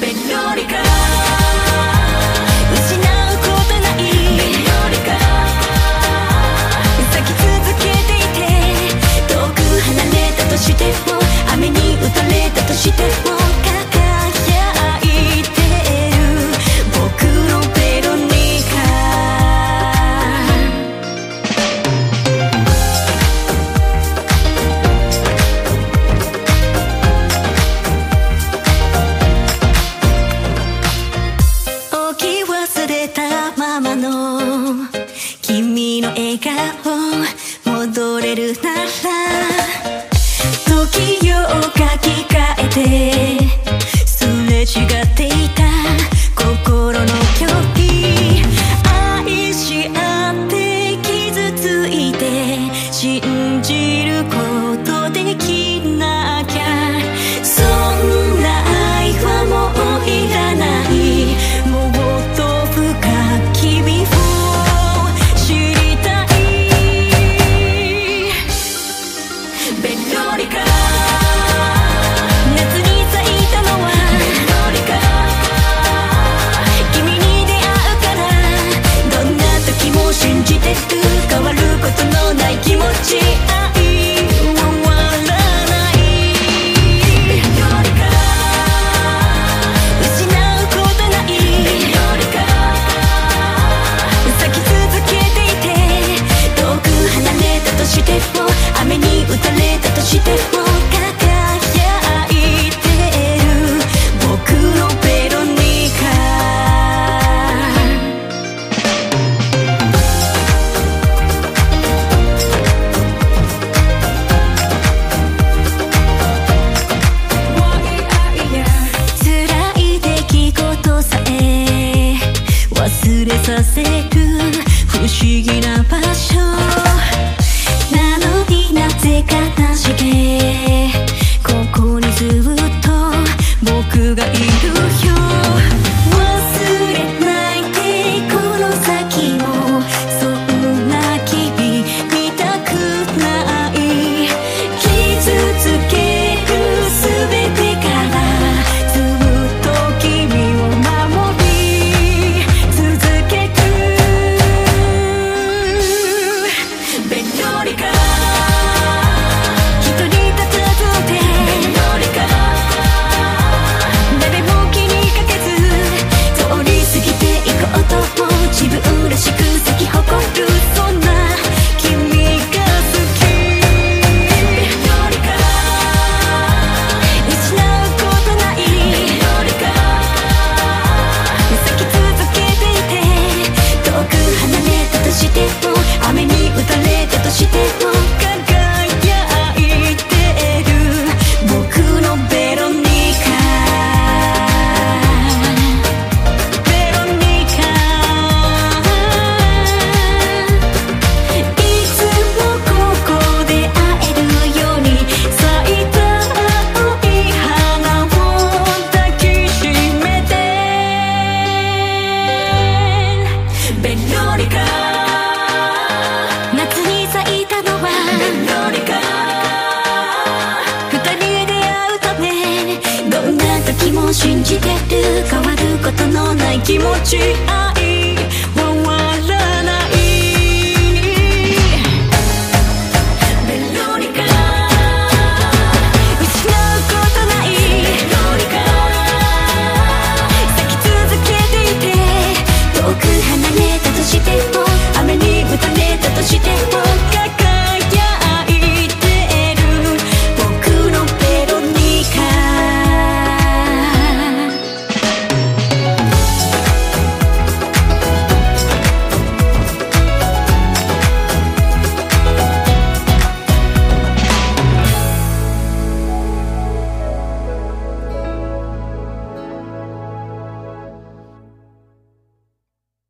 Benónica. I say. ベロニカ夏に咲いたのは。ベロニカ二人で出会うためどんな時も信じてる。変わることのない気持ち。愛